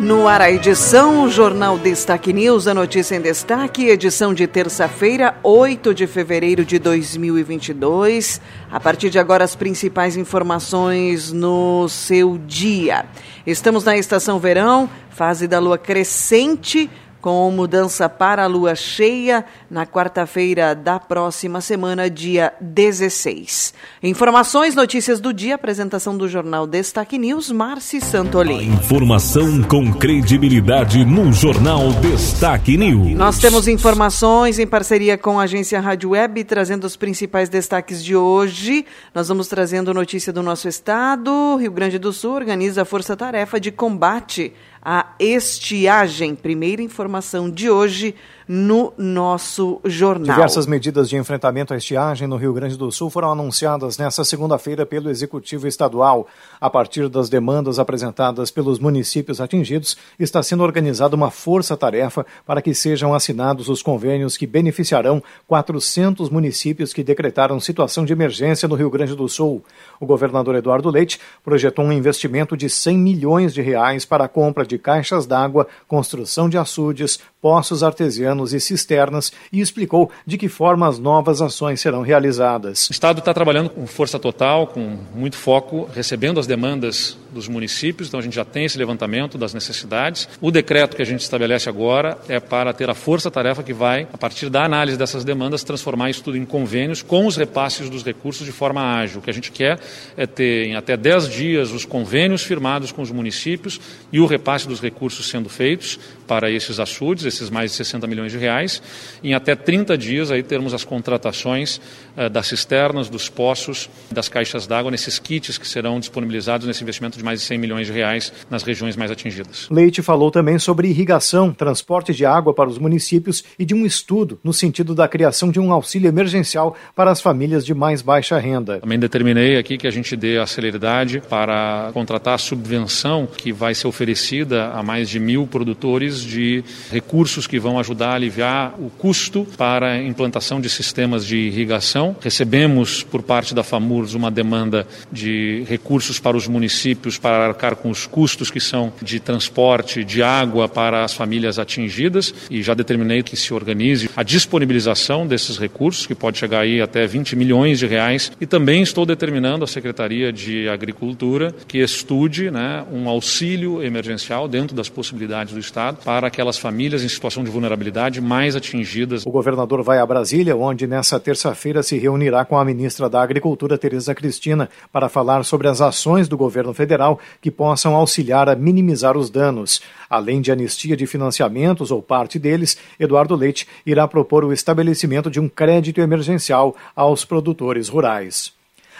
No ar a edição, o Jornal Destaque News, a notícia em destaque, edição de terça-feira, 8 de fevereiro de 2022. A partir de agora, as principais informações no seu dia. Estamos na estação verão, fase da lua crescente, com mudança para a lua cheia na quarta-feira da próxima semana, dia 16. Informações, notícias do dia, apresentação do jornal Destaque News, Marci Santolin. Informação com credibilidade no jornal Destaque News. Nós temos informações em parceria com a agência Rádio Web, trazendo os principais destaques de hoje. Nós vamos trazendo notícia do nosso estado. Rio Grande do Sul organiza a força-tarefa de combate a estiagem. Primeira informação de hoje no nosso jornal. Diversas medidas de enfrentamento à estiagem no Rio Grande do Sul foram anunciadas nesta segunda-feira pelo Executivo Estadual. A partir das demandas apresentadas pelos municípios atingidos, está sendo organizada uma força-tarefa para que sejam assinados os convênios que beneficiarão 400 municípios que decretaram situação de emergência no Rio Grande do Sul. O governador Eduardo Leite projetou um investimento de 100 milhões de reais para a compra de caixas d'água, construção de açudes, poços artesianos e cisternas e explicou de que forma as novas ações serão realizadas. O Estado está trabalhando com força total, com muito foco, recebendo as demandas dos municípios, então a gente já tem esse levantamento das necessidades. O decreto que a gente estabelece agora é para ter a força-tarefa que vai, a partir da análise dessas demandas, transformar isso tudo em convênios com os repasses dos recursos de forma ágil. O que a gente quer é ter em até 10 dias os convênios firmados com os municípios e o repasse dos recursos sendo feitos para esses açudes, esses mais de 60 milhões de reais. Em até 30 dias aí termos as contratações eh, das cisternas, dos poços, das caixas d'água, nesses kits que serão disponibilizados nesse investimento de mais de 100 milhões de reais nas regiões mais atingidas. Leite falou também sobre irrigação, transporte de água para os municípios e de um estudo no sentido da criação de um auxílio emergencial para as famílias de mais baixa renda. Também determinei aqui que a gente dê a celeridade para contratar a subvenção que vai ser oferecida a mais de mil produtores de recursos que vão ajudar a aliviar o custo para a implantação de sistemas de irrigação. Recebemos por parte da FAMURS uma demanda de recursos para os municípios para arcar com os custos que são de transporte de água para as famílias atingidas e já determinei que se organize a disponibilização desses recursos, que pode chegar aí até 20 milhões de reais, e também estou determinando à Secretaria de Agricultura que estude né, um auxílio emergencial dentro das possibilidades do Estado para aquelas famílias em situação de vulnerabilidade mais atingidas. O governador vai a Brasília, onde nessa terça-feira se reunirá com a ministra da Agricultura, Tereza Cristina, para falar sobre as ações do governo federal que possam auxiliar a minimizar os danos. Além de anistia de financiamentos ou parte deles, Eduardo Leite irá propor o estabelecimento de um crédito emergencial aos produtores rurais.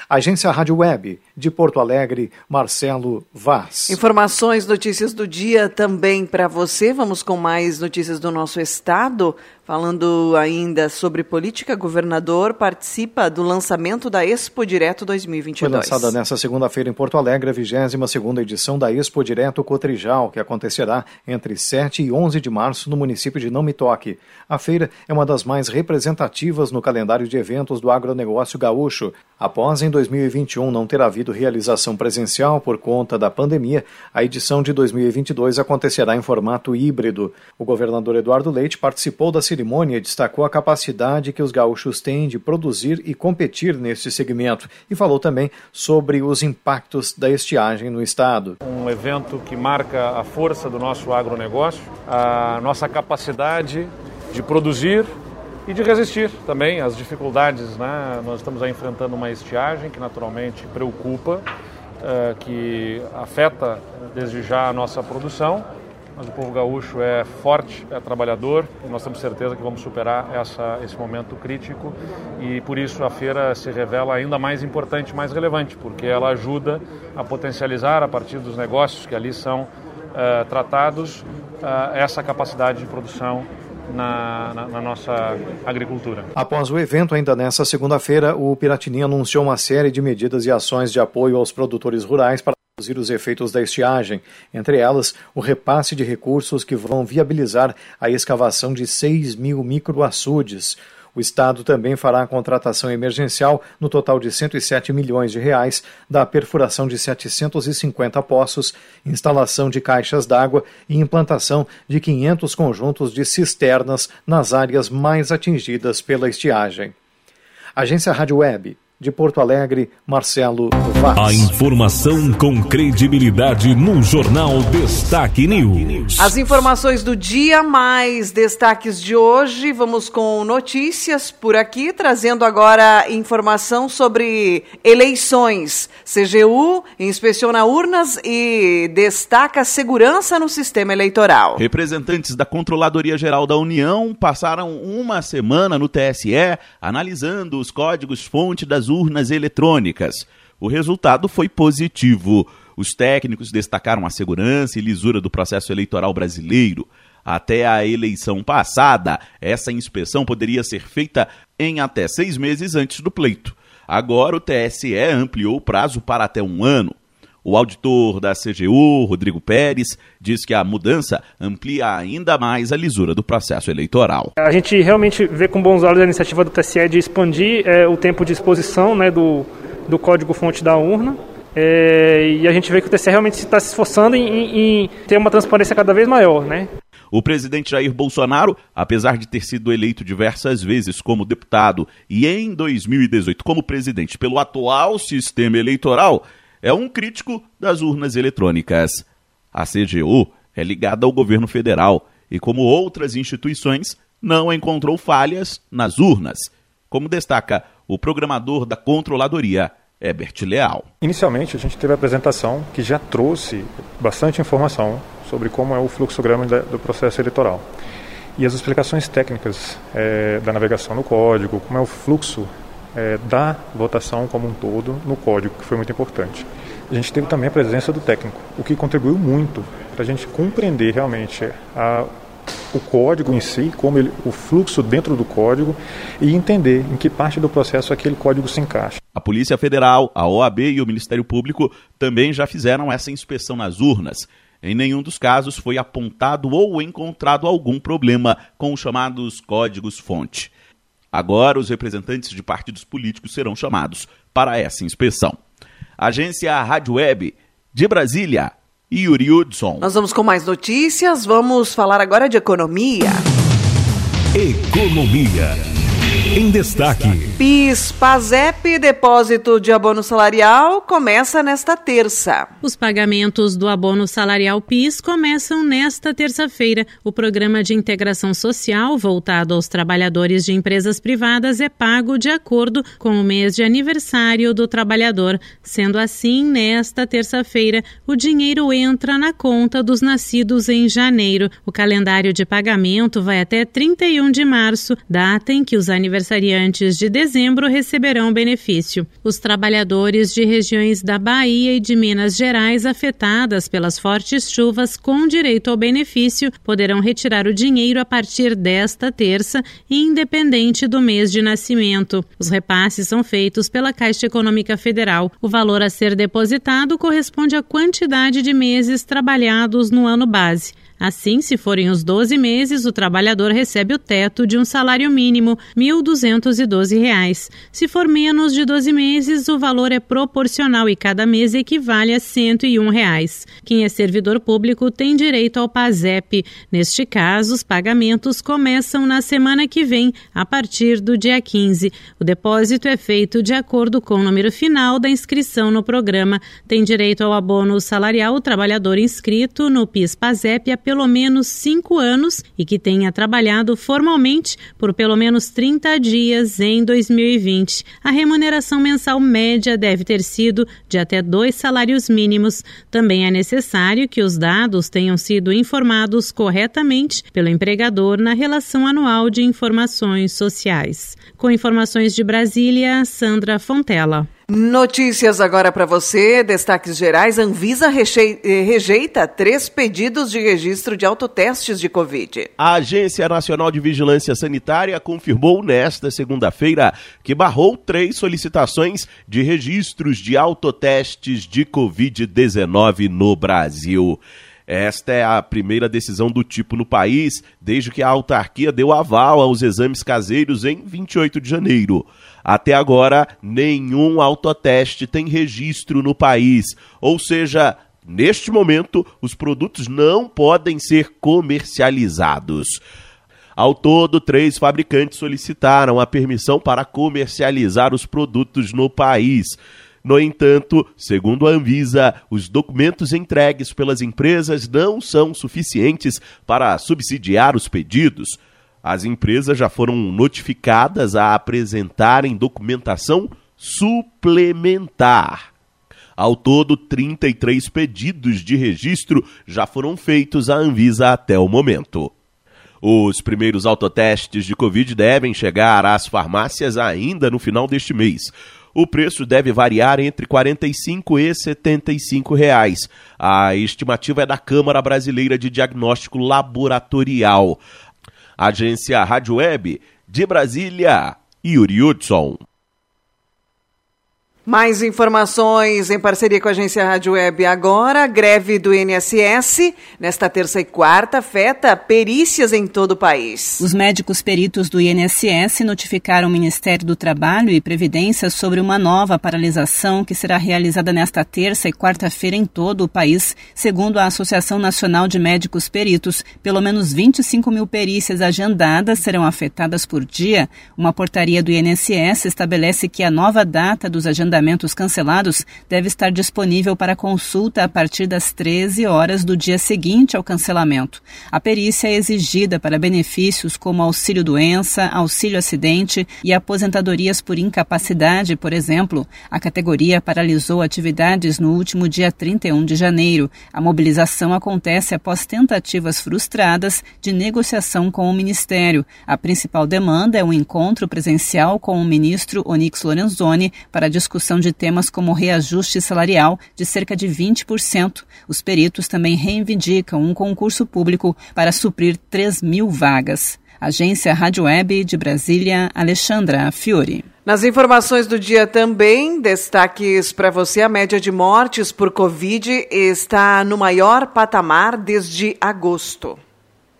Agência Rádio Web, de Porto Alegre, Marcelo Vaz. Informações, notícias do dia também para você. Vamos com mais notícias do nosso estado. Falando ainda sobre política, governador participa do lançamento da Expo Direto 2022. Foi lançada nesta segunda-feira em Porto Alegre a 22ª edição da Expo Direto Cotrijal, que acontecerá entre 7 e 11 de março no município de Não Me Toque. A feira é uma das mais representativas no calendário de eventos do agronegócio gaúcho. Após, em 2021, não ter havido realização presencial por conta da pandemia, a edição de 2022 acontecerá em formato híbrido. O governador Eduardo Leite participou da cerimônia e destacou a capacidade que os gaúchos têm de produzir e competir neste segmento e falou também sobre os impactos da estiagem no estado. Um evento que marca a força do nosso agronegócio, a nossa capacidade de produzir e de resistir também às dificuldades. Né? Nós estamos aí enfrentando uma estiagem que naturalmente preocupa, uh, que afeta desde já a nossa produção, mas o povo gaúcho é forte, é trabalhador e nós temos certeza que vamos superar essa, esse momento crítico e por isso a feira se revela ainda mais importante, mais relevante, porque ela ajuda a potencializar a partir dos negócios que ali são uh, tratados uh, essa capacidade de produção na, na, na nossa agricultura. Após o evento, ainda nesta segunda-feira, o Piratini anunciou uma série de medidas e ações de apoio aos produtores rurais para reduzir os efeitos da estiagem, entre elas o repasse de recursos que vão viabilizar a escavação de 6 mil microaçudes. O Estado também fará a contratação emergencial no total de 107 milhões de reais da perfuração de 750 poços, instalação de caixas d'água e implantação de 500 conjuntos de cisternas nas áreas mais atingidas pela estiagem. Agência Rádio Web de Porto Alegre, Marcelo Vaz. A informação com credibilidade no Jornal Destaque News. As informações do dia, mais destaques de hoje. Vamos com notícias por aqui, trazendo agora informação sobre eleições. CGU inspeciona urnas e destaca segurança no sistema eleitoral. Representantes da Controladoria Geral da União passaram uma semana no TSE analisando os códigos-fonte das urnas eletrônicas. O resultado foi positivo. Os técnicos destacaram a segurança e lisura do processo eleitoral brasileiro. Até a eleição passada, essa inspeção poderia ser feita em até seis meses antes do pleito. Agora, o TSE ampliou o prazo para até um ano. O auditor da CGU, Rodrigo Pérez, diz que a mudança amplia ainda mais a lisura do processo eleitoral. A gente realmente vê com bons olhos a iniciativa do TSE de expandir é, o tempo de exposição né, do, do código-fonte da urna. É, e a gente vê que o TSE realmente está se esforçando em, em ter uma transparência cada vez maior. Né? O presidente Jair Bolsonaro, apesar de ter sido eleito diversas vezes como deputado e em 2018 como presidente pelo atual sistema eleitoral, é um crítico das urnas eletrônicas. A CGU é ligada ao governo federal e, como outras instituições, não encontrou falhas nas urnas, como destaca o programador da controladoria, Herbert Leal. Inicialmente, a gente teve a apresentação que já trouxe bastante informação sobre como é o fluxograma do processo eleitoral. E as explicações técnicas é, da navegação no código, como é o fluxo é, da votação como um todo no código, que foi muito importante. A gente teve também a presença do técnico, o que contribuiu muito para a gente compreender realmente a, o código em si, como ele, o fluxo dentro do código e entender em que parte do processo aquele código se encaixa. A Polícia Federal, a OAB e o Ministério Público também já fizeram essa inspeção nas urnas. Em nenhum dos casos foi apontado ou encontrado algum problema com os chamados códigos-fonte. Agora, os representantes de partidos políticos serão chamados para essa inspeção. Agência Rádio Web de Brasília, Yuri Hudson. Nós vamos com mais notícias. Vamos falar agora de economia. Economia. Em destaque. PIS, PASEP, depósito de abono salarial, começa nesta terça. Os pagamentos do abono salarial PIS começam nesta terça-feira. O programa de integração social voltado aos trabalhadores de empresas privadas é pago de acordo com o mês de aniversário do trabalhador. Sendo assim, nesta terça-feira, o dinheiro entra na conta dos nascidos em janeiro. O calendário de pagamento vai até 31 de março, data em que os aniversários aniversariantes de dezembro receberão benefício. Os trabalhadores de regiões da Bahia e de Minas Gerais afetadas pelas fortes chuvas com direito ao benefício poderão retirar o dinheiro a partir desta terça, independente do mês de nascimento. Os repasses são feitos pela Caixa Econômica Federal. O valor a ser depositado corresponde à quantidade de meses trabalhados no ano base. Assim, se forem os 12 meses, o trabalhador recebe o teto de um salário mínimo, R$ 1.212. Se for menos de 12 meses, o valor é proporcional e cada mês equivale a 101 reais. Quem é servidor público tem direito ao PASEP. Neste caso, os pagamentos começam na semana que vem, a partir do dia 15. O depósito é feito de acordo com o número final da inscrição no programa. Tem direito ao abono salarial o trabalhador inscrito no PIS-PASEP pelo menos cinco anos e que tenha trabalhado formalmente por pelo menos 30 dias em 2020. A remuneração mensal média deve ter sido de até dois salários mínimos. Também é necessário que os dados tenham sido informados corretamente pelo empregador na relação anual de informações sociais. Com informações de Brasília, Sandra Fontela. Notícias agora para você, destaques gerais. Anvisa eh, rejeita três pedidos de registro de autotestes de Covid. A Agência Nacional de Vigilância Sanitária confirmou nesta segunda-feira que barrou três solicitações de registros de autotestes de Covid-19 no Brasil. Esta é a primeira decisão do tipo no país desde que a autarquia deu aval aos exames caseiros em 28 de janeiro. Até agora, nenhum autoteste tem registro no país, ou seja, neste momento, os produtos não podem ser comercializados. Ao todo, três fabricantes solicitaram a permissão para comercializar os produtos no país. No entanto, segundo a Anvisa, os documentos entregues pelas empresas não são suficientes para subsidiar os pedidos. As empresas já foram notificadas a apresentarem documentação suplementar. Ao todo, 33 pedidos de registro já foram feitos à Anvisa até o momento. Os primeiros autotestes de Covid devem chegar às farmácias ainda no final deste mês. O preço deve variar entre R$ 45 e 75 reais. A estimativa é da Câmara Brasileira de Diagnóstico Laboratorial. Agência Rádio Web de Brasília, Yuri Hudson. Mais informações em parceria com a agência Rádio Web agora. Greve do INSS nesta terça e quarta afeta perícias em todo o país. Os médicos peritos do INSS notificaram o Ministério do Trabalho e Previdência sobre uma nova paralisação que será realizada nesta terça e quarta-feira em todo o país. Segundo a Associação Nacional de Médicos Peritos, pelo menos 25 mil perícias agendadas serão afetadas por dia. Uma portaria do INSS estabelece que a nova data dos agendamentos agendamentos cancelados deve estar disponível para consulta a partir das 13 horas do dia seguinte ao cancelamento. A perícia é exigida para benefícios como auxílio-doença, auxílio-acidente e aposentadorias por incapacidade, por exemplo. A categoria paralisou atividades no último dia 31 de janeiro. A mobilização acontece após tentativas frustradas de negociação com o Ministério. A principal demanda é um encontro presencial com o ministro Onyx Lorenzoni para discussão discussão de temas como reajuste salarial de cerca de 20%. Os peritos também reivindicam um concurso público para suprir 3 mil vagas. Agência Rádio Web de Brasília, Alexandra Fiore. Nas informações do dia também, destaques para você: a média de mortes por Covid está no maior patamar desde agosto.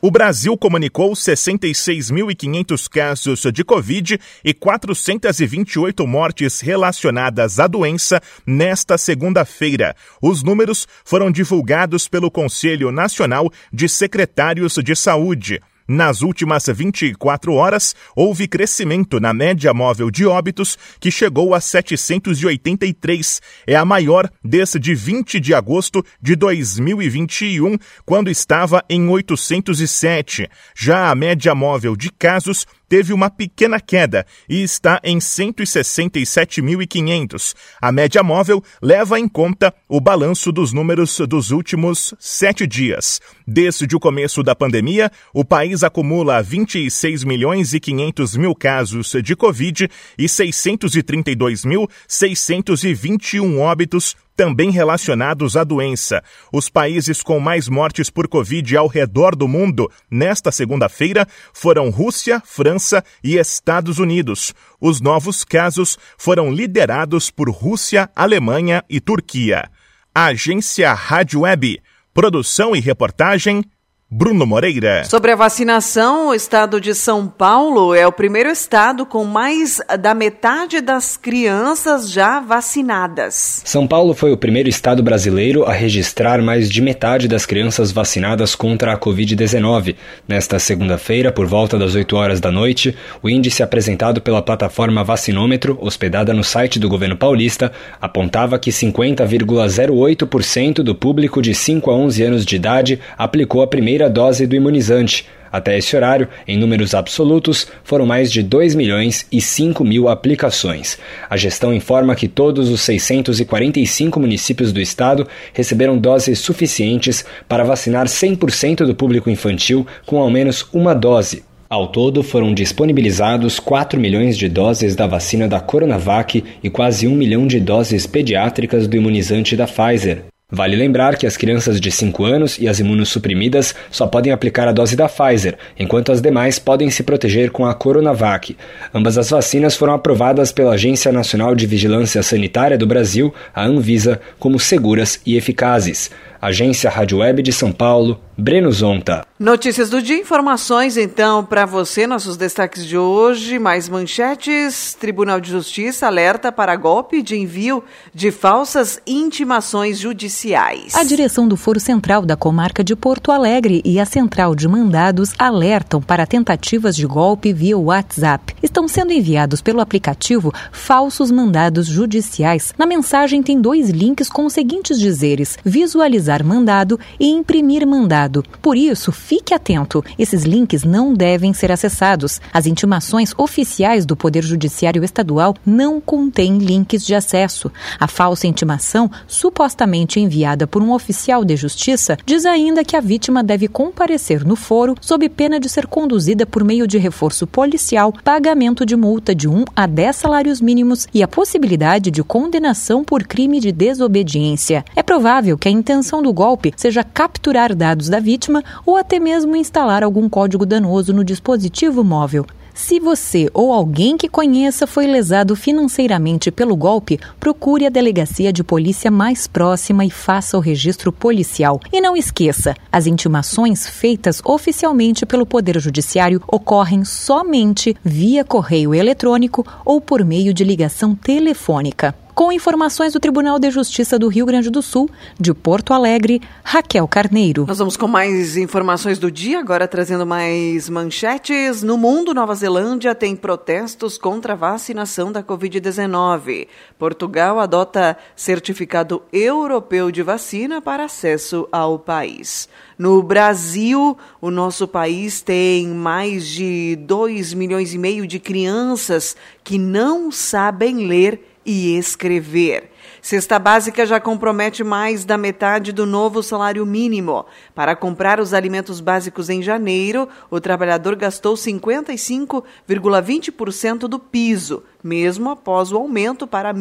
O Brasil comunicou 66.500 casos de Covid e 428 mortes relacionadas à doença nesta segunda-feira. Os números foram divulgados pelo Conselho Nacional de Secretários de Saúde. Nas últimas 24 horas, houve crescimento na média móvel de óbitos, que chegou a 783. É a maior desde 20 de agosto de 2021, quando estava em 807. Já a média móvel de casos teve uma pequena queda e está em 167.500. A média móvel leva em conta o balanço dos números dos últimos sete dias. Desde o começo da pandemia, o país acumula 26 milhões e 500 mil casos de Covid e 632.621 óbitos também relacionados à doença. Os países com mais mortes por Covid ao redor do mundo nesta segunda-feira foram Rússia, França e Estados Unidos. Os novos casos foram liderados por Rússia, Alemanha e Turquia. Agência Rádio Web. Produção e reportagem Bruno Moreira. Sobre a vacinação, o estado de São Paulo é o primeiro estado com mais da metade das crianças já vacinadas. São Paulo foi o primeiro estado brasileiro a registrar mais de metade das crianças vacinadas contra a Covid-19. Nesta segunda-feira, por volta das 8 horas da noite, o índice apresentado pela plataforma Vacinômetro, hospedada no site do governo paulista, apontava que 50,08% do público de 5 a 11 anos de idade aplicou a primeira primeira dose do imunizante. Até esse horário, em números absolutos, foram mais de 2 milhões e 5 mil aplicações. A gestão informa que todos os 645 municípios do estado receberam doses suficientes para vacinar 100% do público infantil com ao menos uma dose. Ao todo, foram disponibilizados 4 milhões de doses da vacina da Coronavac e quase 1 milhão de doses pediátricas do imunizante da Pfizer. Vale lembrar que as crianças de 5 anos e as imunossuprimidas só podem aplicar a dose da Pfizer, enquanto as demais podem se proteger com a Coronavac. Ambas as vacinas foram aprovadas pela Agência Nacional de Vigilância Sanitária do Brasil, a Anvisa, como seguras e eficazes. Agência Rádio Web de São Paulo, Breno Zonta. Notícias do dia, informações então para você, nossos destaques de hoje, mais manchetes. Tribunal de Justiça alerta para golpe de envio de falsas intimações judiciais. A direção do Foro Central da Comarca de Porto Alegre e a Central de Mandados alertam para tentativas de golpe via WhatsApp. Estão sendo enviados pelo aplicativo falsos mandados judiciais. Na mensagem tem dois links com os seguintes dizeres: visualizar mandado e imprimir mandado. Por isso, fique atento: esses links não devem ser acessados. As intimações oficiais do Poder Judiciário Estadual não contêm links de acesso. A falsa intimação, supostamente enviada por um oficial de justiça, diz ainda que a vítima deve comparecer no foro sob pena de ser conduzida por meio de reforço policial, pagamento de multa de 1 a 10 salários mínimos e a possibilidade de condenação por crime de desobediência. É provável que a intenção intenção do golpe seja capturar dados da vítima ou até mesmo instalar algum código danoso no dispositivo móvel. Se você ou alguém que conheça foi lesado financeiramente pelo golpe, procure a delegacia de polícia mais próxima e faça o registro policial. E não esqueça: as intimações feitas oficialmente pelo Poder Judiciário ocorrem somente via correio eletrônico ou por meio de ligação telefônica. Com informações do Tribunal de Justiça do Rio Grande do Sul, de Porto Alegre, Raquel Carneiro. Nós vamos com mais informações do dia, agora trazendo mais manchetes. No mundo, Nova Zelândia tem protestos contra a vacinação da Covid-19. Portugal adota certificado europeu de vacina para acesso ao país. No Brasil, o nosso país tem mais de 2 milhões e meio de crianças que não sabem ler e escrever. Cesta básica já compromete mais da metade do novo salário mínimo. Para comprar os alimentos básicos em janeiro, o trabalhador gastou 55,20% do piso, mesmo após o aumento para R$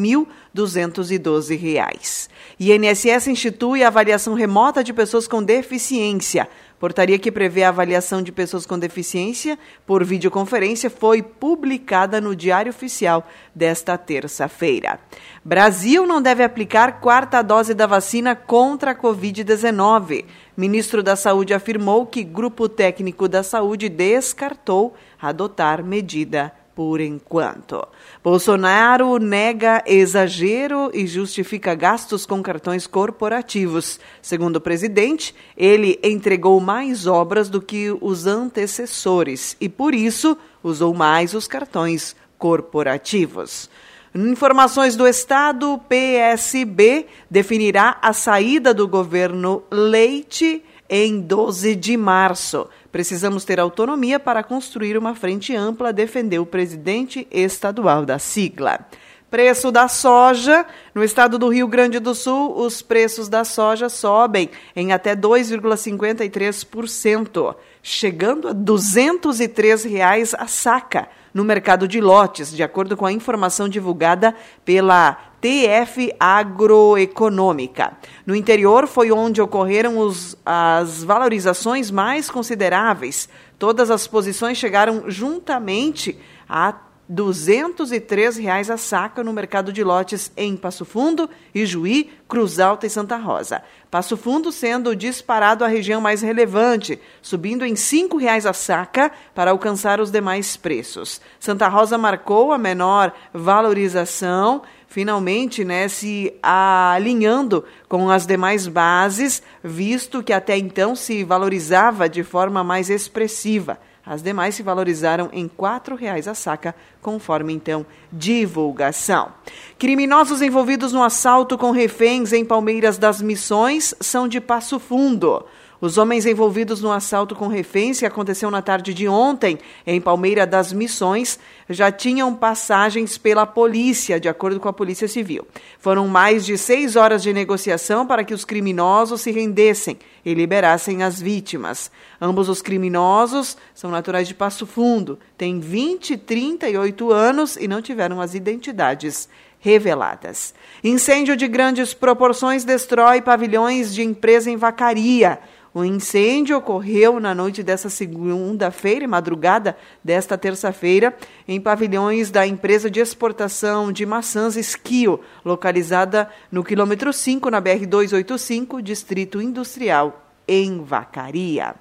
1.212. INSS institui a avaliação remota de pessoas com deficiência. Portaria que prevê a avaliação de pessoas com deficiência por videoconferência foi publicada no Diário Oficial desta terça-feira. Brasil não deve aplicar quarta dose da vacina contra a Covid-19. Ministro da Saúde afirmou que grupo técnico da saúde descartou adotar medida por enquanto. Bolsonaro nega exagero e justifica gastos com cartões corporativos. Segundo o presidente, ele entregou mais obras do que os antecessores e, por isso, usou mais os cartões corporativos. Informações do Estado, PSB definirá a saída do governo Leite em 12 de março. Precisamos ter autonomia para construir uma frente ampla, defendeu o presidente estadual da sigla. Preço da soja. No estado do Rio Grande do Sul, os preços da soja sobem em até 2,53%, chegando a 203 reais a saca no mercado de lotes, de acordo com a informação divulgada pela TF Agroeconômica. No interior foi onde ocorreram os, as valorizações mais consideráveis. Todas as posições chegaram juntamente a 203 reais a saca no mercado de lotes em Passo Fundo, Ijuí, Cruz Alta e Santa Rosa. Passo Fundo sendo disparado a região mais relevante, subindo em 5 reais a saca para alcançar os demais preços. Santa Rosa marcou a menor valorização, finalmente né, se alinhando com as demais bases, visto que até então se valorizava de forma mais expressiva. As demais se valorizaram em R$ 4,00 a saca, conforme então divulgação. Criminosos envolvidos no assalto com reféns em Palmeiras das Missões são de Passo Fundo. Os homens envolvidos no assalto com reféns, que aconteceu na tarde de ontem em Palmeira das Missões, já tinham passagens pela polícia, de acordo com a Polícia Civil. Foram mais de seis horas de negociação para que os criminosos se rendessem e liberassem as vítimas. Ambos os criminosos são naturais de Passo Fundo, têm 20 e 38 anos e não tiveram as identidades reveladas. Incêndio de grandes proporções destrói pavilhões de empresa em Vacaria. O incêndio ocorreu na noite dessa segunda-feira e madrugada desta terça-feira em pavilhões da empresa de exportação de maçãs Esquio, localizada no quilômetro 5 na BR 285, Distrito Industrial, em Vacaria.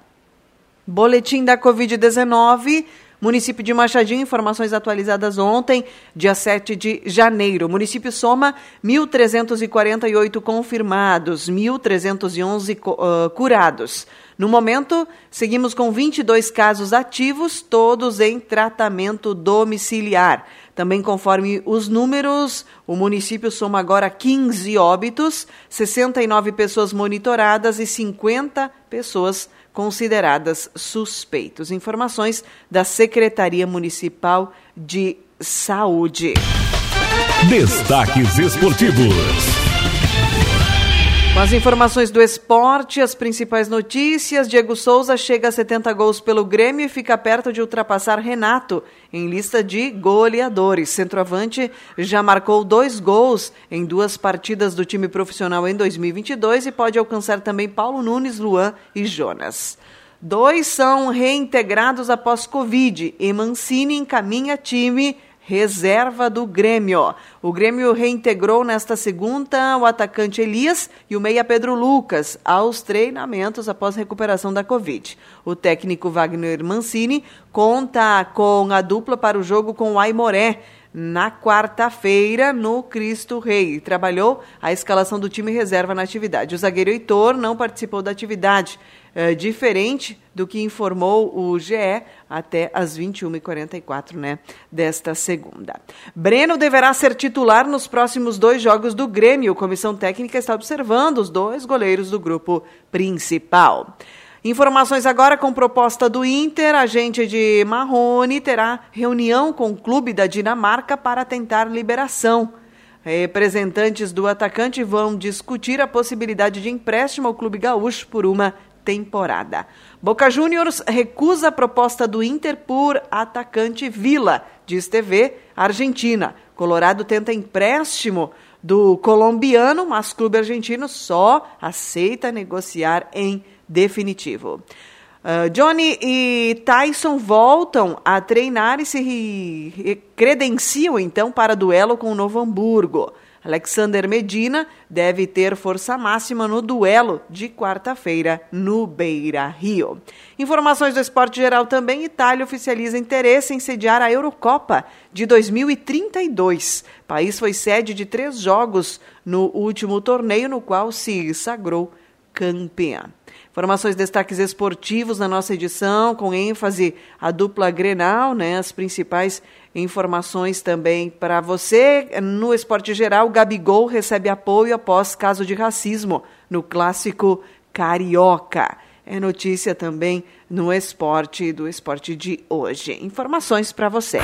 Boletim da Covid-19 Município de Machadinho, informações atualizadas ontem, dia 7 de janeiro. O município soma 1.348 confirmados, 1.311 uh, curados. No momento, seguimos com 22 casos ativos, todos em tratamento domiciliar. Também conforme os números, o município soma agora 15 óbitos, 69 pessoas monitoradas e 50 pessoas consideradas suspeitos. Informações da Secretaria Municipal de Saúde. Destaques esportivos. Com as informações do esporte, as principais notícias, Diego Souza chega a 70 gols pelo Grêmio e fica perto de ultrapassar Renato em lista de goleadores. Centroavante já marcou dois gols em duas partidas do time profissional em 2022 e pode alcançar também Paulo Nunes, Luan e Jonas. Dois são reintegrados após Covid e Mancini encaminha time reserva do Grêmio. O Grêmio reintegrou nesta segunda o atacante Elias e o meia Pedro Lucas aos treinamentos após recuperação da Covid. O técnico Wagner Mancini conta com a dupla para o jogo com o Aimoré na quarta-feira no Cristo Rei. Trabalhou a escalação do time reserva na atividade. O zagueiro Heitor não participou da atividade, é, diferente do que informou o GE até às 21h44 né, desta segunda. Breno deverá ser titular nos próximos dois jogos do Grêmio. A comissão técnica está observando os dois goleiros do grupo principal. Informações agora com proposta do Inter. Agente de Marrone terá reunião com o clube da Dinamarca para tentar liberação. Representantes do atacante vão discutir a possibilidade de empréstimo ao clube gaúcho por uma temporada. Boca Juniors recusa a proposta do Inter por atacante Vila, diz TV Argentina. Colorado tenta empréstimo do colombiano, mas clube argentino só aceita negociar em definitivo. Uh, Johnny e Tyson voltam a treinar e se credenciam então para duelo com o Novo Hamburgo. Alexander Medina deve ter força máxima no duelo de quarta-feira no Beira Rio. Informações do esporte geral também: Itália oficializa interesse em sediar a Eurocopa de 2032. O país foi sede de três jogos no último torneio, no qual se sagrou campeã. Informações, destaques esportivos na nossa edição, com ênfase a dupla Grenal, né? As principais informações também para você. No esporte geral, Gabigol recebe apoio após caso de racismo no clássico Carioca. É notícia também no esporte do esporte de hoje. Informações para você.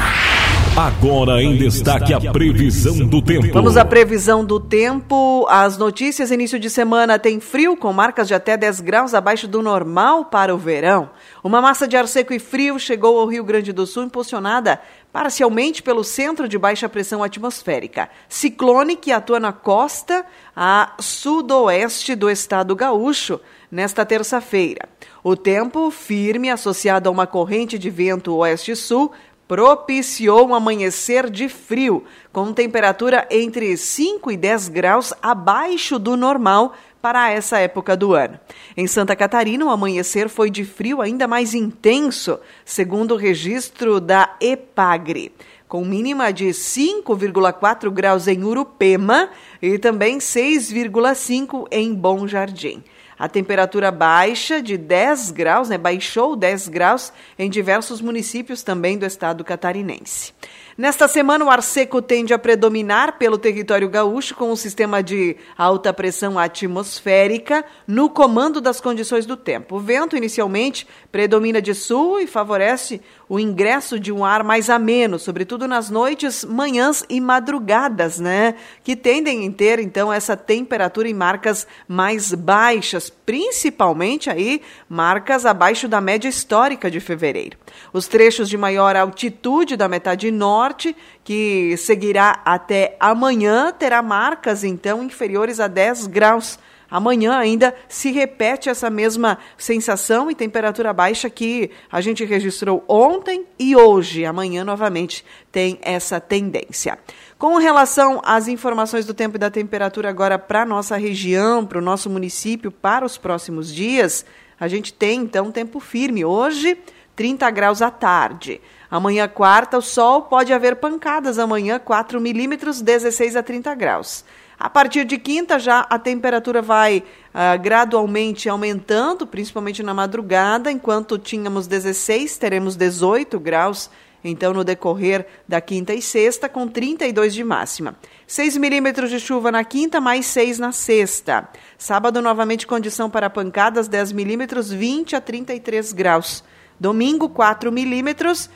Agora em destaque a previsão do tempo. Vamos à previsão do tempo. As notícias início de semana tem frio com marcas de até 10 graus abaixo do normal para o verão. Uma massa de ar seco e frio chegou ao Rio Grande do Sul impulsionada parcialmente pelo centro de baixa pressão atmosférica. Ciclone que atua na costa a sudoeste do estado gaúcho nesta terça-feira. O tempo firme associado a uma corrente de vento oeste-sul propiciou um amanhecer de frio, com temperatura entre 5 e 10 graus abaixo do normal para essa época do ano. Em Santa Catarina, o amanhecer foi de frio ainda mais intenso, segundo o registro da EPAGRE, com mínima de 5,4 graus em Urupema e também 6,5 em Bom Jardim. A temperatura baixa de 10 graus, né, baixou 10 graus em diversos municípios também do estado catarinense. Nesta semana, o ar seco tende a predominar pelo território gaúcho com um sistema de alta pressão atmosférica no comando das condições do tempo. O vento, inicialmente, predomina de sul e favorece o ingresso de um ar mais ameno, sobretudo nas noites, manhãs e madrugadas, né? Que tendem a ter, então, essa temperatura em marcas mais baixas, principalmente aí marcas abaixo da média histórica de fevereiro. Os trechos de maior altitude da metade norte, que seguirá até amanhã, terá marcas, então, inferiores a 10 graus Amanhã ainda se repete essa mesma sensação e temperatura baixa que a gente registrou ontem e hoje. Amanhã, novamente, tem essa tendência. Com relação às informações do tempo e da temperatura agora para a nossa região, para o nosso município, para os próximos dias, a gente tem então tempo firme. Hoje, 30 graus à tarde. Amanhã, quarta, o sol pode haver pancadas. Amanhã, 4 milímetros, 16 a 30 graus. A partir de quinta já a temperatura vai uh, gradualmente aumentando, principalmente na madrugada, enquanto tínhamos 16, teremos 18 graus, então no decorrer da quinta e sexta, com 32 de máxima. 6 milímetros de chuva na quinta, mais 6 na sexta. Sábado, novamente condição para pancadas, 10 milímetros, 20 a 33 graus. Domingo, 4 milímetros,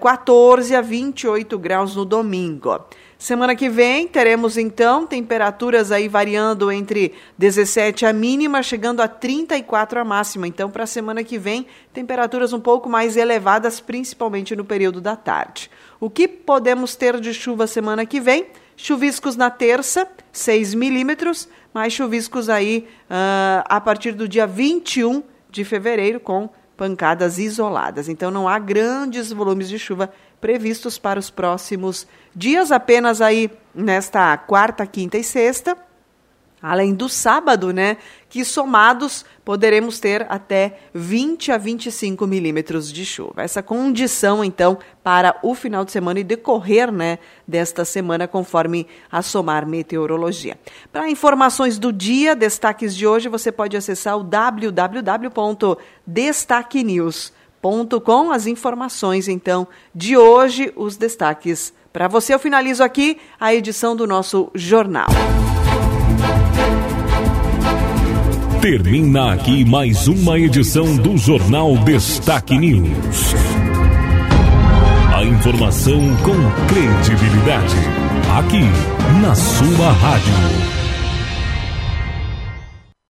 14 eh, a 28 graus no domingo. Semana que vem teremos então temperaturas aí variando entre 17 a mínima, chegando a 34 a máxima. Então, para a semana que vem, temperaturas um pouco mais elevadas, principalmente no período da tarde. O que podemos ter de chuva semana que vem? Chuviscos na terça, 6 milímetros, mais chuviscos aí uh, a partir do dia 21 de fevereiro, com pancadas isoladas. Então, não há grandes volumes de chuva previstos para os próximos dias, apenas aí nesta quarta, quinta e sexta, além do sábado, né, que somados poderemos ter até 20 a 25 milímetros de chuva. Essa condição, então, para o final de semana e decorrer, né, desta semana, conforme a Somar Meteorologia. Para informações do dia, destaques de hoje, você pode acessar o www.destaquenews.com com as informações, então, de hoje, os destaques. Para você, eu finalizo aqui a edição do nosso jornal. Termina aqui mais uma edição do Jornal Destaque News. A informação com credibilidade. Aqui, na sua rádio.